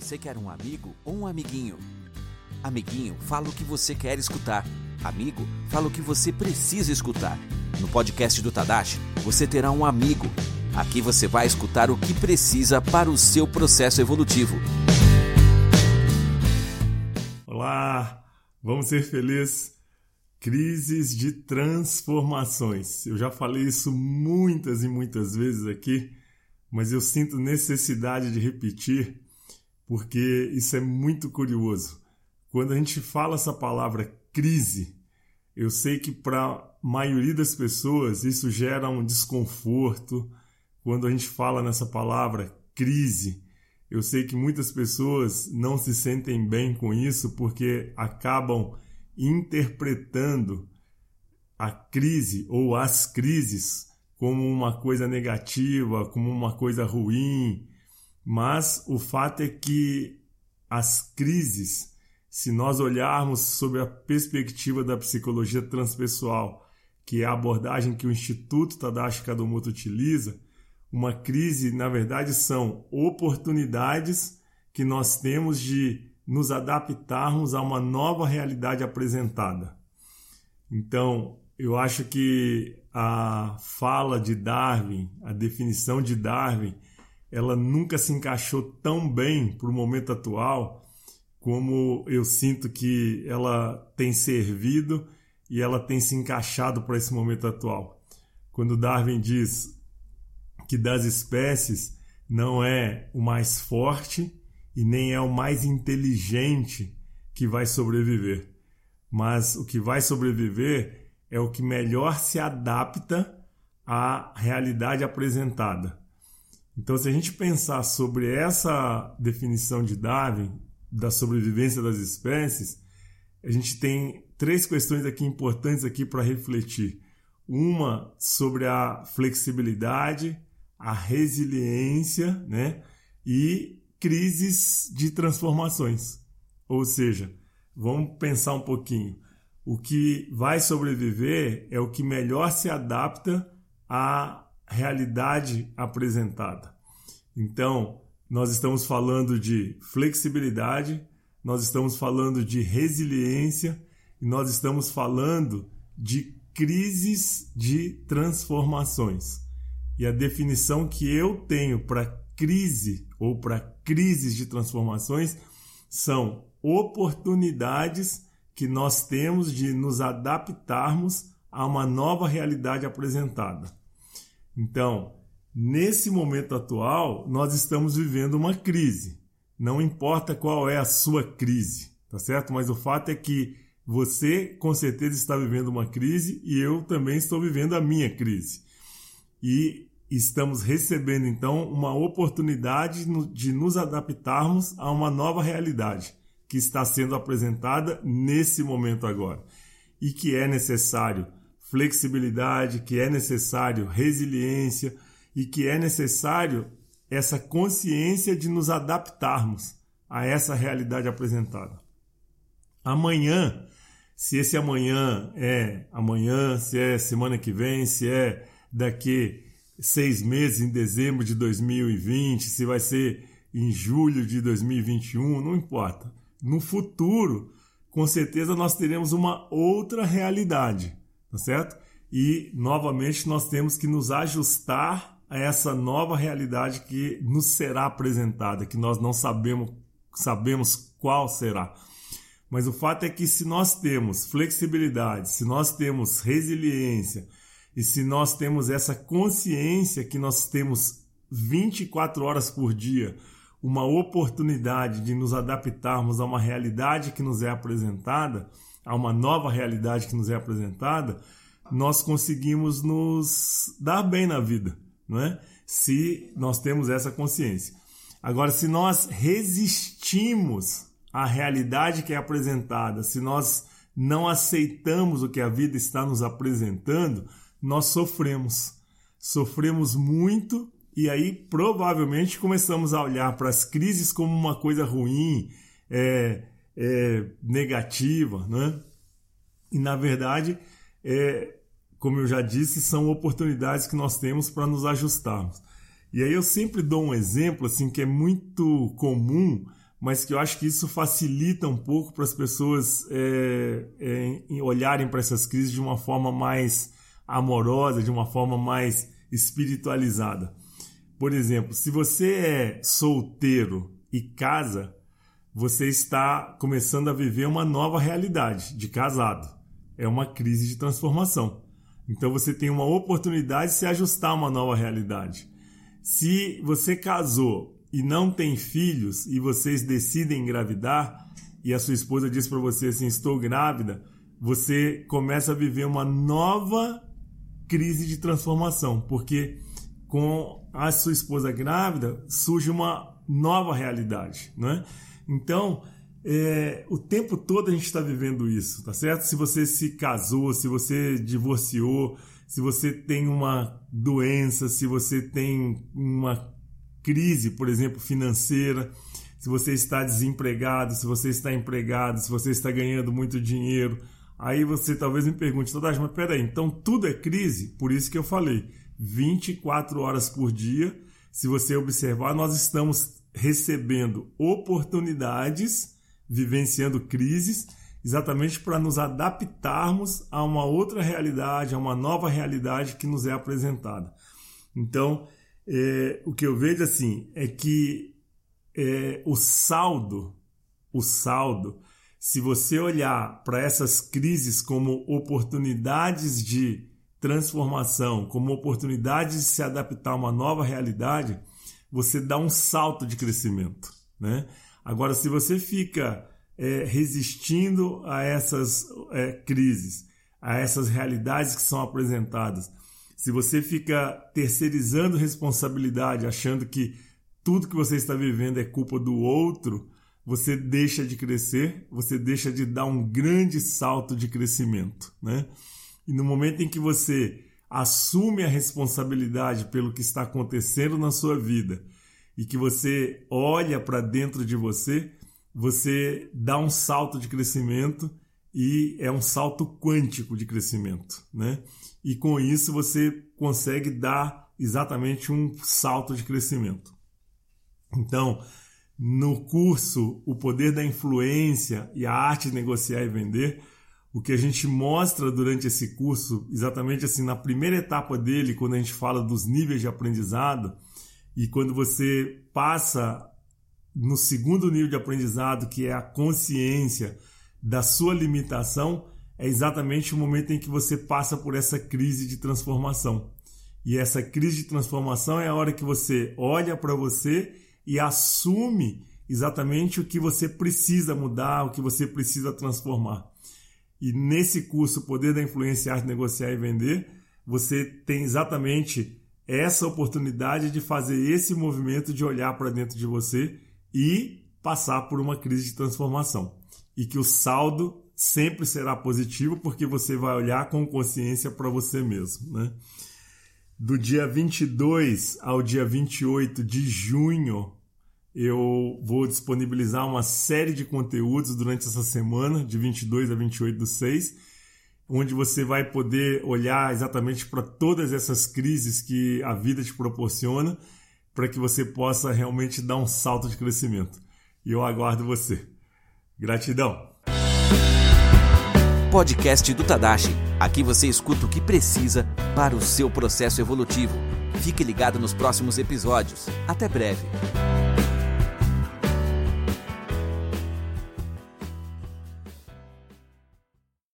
Você quer um amigo ou um amiguinho? Amiguinho, fala o que você quer escutar. Amigo, fala o que você precisa escutar. No podcast do Tadashi, você terá um amigo. Aqui você vai escutar o que precisa para o seu processo evolutivo. Olá, vamos ser felizes. Crises de transformações. Eu já falei isso muitas e muitas vezes aqui, mas eu sinto necessidade de repetir porque isso é muito curioso. Quando a gente fala essa palavra crise, eu sei que para a maioria das pessoas isso gera um desconforto. Quando a gente fala nessa palavra crise, eu sei que muitas pessoas não se sentem bem com isso porque acabam interpretando a crise ou as crises como uma coisa negativa, como uma coisa ruim, mas o fato é que as crises, se nós olharmos sobre a perspectiva da psicologia transpessoal, que é a abordagem que o Instituto Tadashi Kadomoto utiliza, uma crise, na verdade, são oportunidades que nós temos de nos adaptarmos a uma nova realidade apresentada. Então, eu acho que a fala de Darwin, a definição de Darwin, ela nunca se encaixou tão bem para o momento atual como eu sinto que ela tem servido e ela tem se encaixado para esse momento atual. Quando Darwin diz que das espécies não é o mais forte e nem é o mais inteligente que vai sobreviver, mas o que vai sobreviver é o que melhor se adapta à realidade apresentada. Então, se a gente pensar sobre essa definição de Darwin, da sobrevivência das espécies, a gente tem três questões aqui importantes aqui para refletir. Uma sobre a flexibilidade, a resiliência, né? E crises de transformações. Ou seja, vamos pensar um pouquinho. O que vai sobreviver é o que melhor se adapta à realidade apresentada. Então, nós estamos falando de flexibilidade, nós estamos falando de resiliência e nós estamos falando de crises de transformações. E a definição que eu tenho para crise ou para crises de transformações são oportunidades que nós temos de nos adaptarmos a uma nova realidade apresentada. Então, nesse momento atual, nós estamos vivendo uma crise. Não importa qual é a sua crise, tá certo? Mas o fato é que você com certeza está vivendo uma crise e eu também estou vivendo a minha crise. E estamos recebendo então uma oportunidade de nos adaptarmos a uma nova realidade que está sendo apresentada nesse momento agora e que é necessário flexibilidade, que é necessário resiliência e que é necessário essa consciência de nos adaptarmos a essa realidade apresentada. Amanhã, se esse amanhã é amanhã, se é semana que vem, se é daqui seis meses, em dezembro de 2020, se vai ser em julho de 2021, não importa. No futuro, com certeza nós teremos uma outra realidade tá certo? E novamente nós temos que nos ajustar a essa nova realidade que nos será apresentada, que nós não sabemos sabemos qual será. Mas o fato é que se nós temos flexibilidade, se nós temos resiliência e se nós temos essa consciência que nós temos 24 horas por dia uma oportunidade de nos adaptarmos a uma realidade que nos é apresentada, a uma nova realidade que nos é apresentada, nós conseguimos nos dar bem na vida, não é? Se nós temos essa consciência. Agora, se nós resistimos à realidade que é apresentada, se nós não aceitamos o que a vida está nos apresentando, nós sofremos. Sofremos muito e aí provavelmente começamos a olhar para as crises como uma coisa ruim, é, é, negativa, né? E na verdade, é, como eu já disse, são oportunidades que nós temos para nos ajustarmos. E aí eu sempre dou um exemplo assim que é muito comum, mas que eu acho que isso facilita um pouco para as pessoas é, é, olharem para essas crises de uma forma mais amorosa, de uma forma mais espiritualizada. Por exemplo, se você é solteiro e casa, você está começando a viver uma nova realidade de casado. É uma crise de transformação. Então você tem uma oportunidade de se ajustar a uma nova realidade. Se você casou e não tem filhos e vocês decidem engravidar e a sua esposa diz para você assim, estou grávida, você começa a viver uma nova crise de transformação, porque com a sua esposa grávida surge uma nova realidade, né? Então, é, o tempo todo a gente está vivendo isso, tá certo? Se você se casou, se você divorciou, se você tem uma doença, se você tem uma crise, por exemplo, financeira, se você está desempregado, se você está empregado, se você está ganhando muito dinheiro, aí você talvez me pergunte, Tadashi, mas peraí, então tudo é crise? Por isso que eu falei, 24 horas por dia, se você observar, nós estamos recebendo oportunidades, vivenciando crises, exatamente para nos adaptarmos a uma outra realidade, a uma nova realidade que nos é apresentada. Então, é, o que eu vejo assim é que é, o saldo, o saldo, se você olhar para essas crises como oportunidades de transformação, como oportunidades de se adaptar a uma nova realidade, você dá um salto de crescimento, né? Agora, se você fica é, resistindo a essas é, crises, a essas realidades que são apresentadas, se você fica terceirizando responsabilidade, achando que tudo que você está vivendo é culpa do outro, você deixa de crescer, você deixa de dar um grande salto de crescimento, né? E no momento em que você assume a responsabilidade pelo que está acontecendo na sua vida e que você olha para dentro de você, você dá um salto de crescimento e é um salto quântico de crescimento, né? E com isso você consegue dar exatamente um salto de crescimento. Então, no curso O Poder da Influência e a Arte de Negociar e Vender, o que a gente mostra durante esse curso, exatamente assim, na primeira etapa dele, quando a gente fala dos níveis de aprendizado, e quando você passa no segundo nível de aprendizado, que é a consciência da sua limitação, é exatamente o momento em que você passa por essa crise de transformação. E essa crise de transformação é a hora que você olha para você e assume exatamente o que você precisa mudar, o que você precisa transformar. E nesse curso Poder da Influência, Arte, Negociar e Vender, você tem exatamente essa oportunidade de fazer esse movimento de olhar para dentro de você e passar por uma crise de transformação. E que o saldo sempre será positivo porque você vai olhar com consciência para você mesmo, né? Do dia 22 ao dia 28 de junho, eu vou disponibilizar uma série de conteúdos durante essa semana, de 22 a 28 do 6, onde você vai poder olhar exatamente para todas essas crises que a vida te proporciona, para que você possa realmente dar um salto de crescimento. E eu aguardo você. Gratidão! Podcast do Tadashi. Aqui você escuta o que precisa para o seu processo evolutivo. Fique ligado nos próximos episódios. Até breve.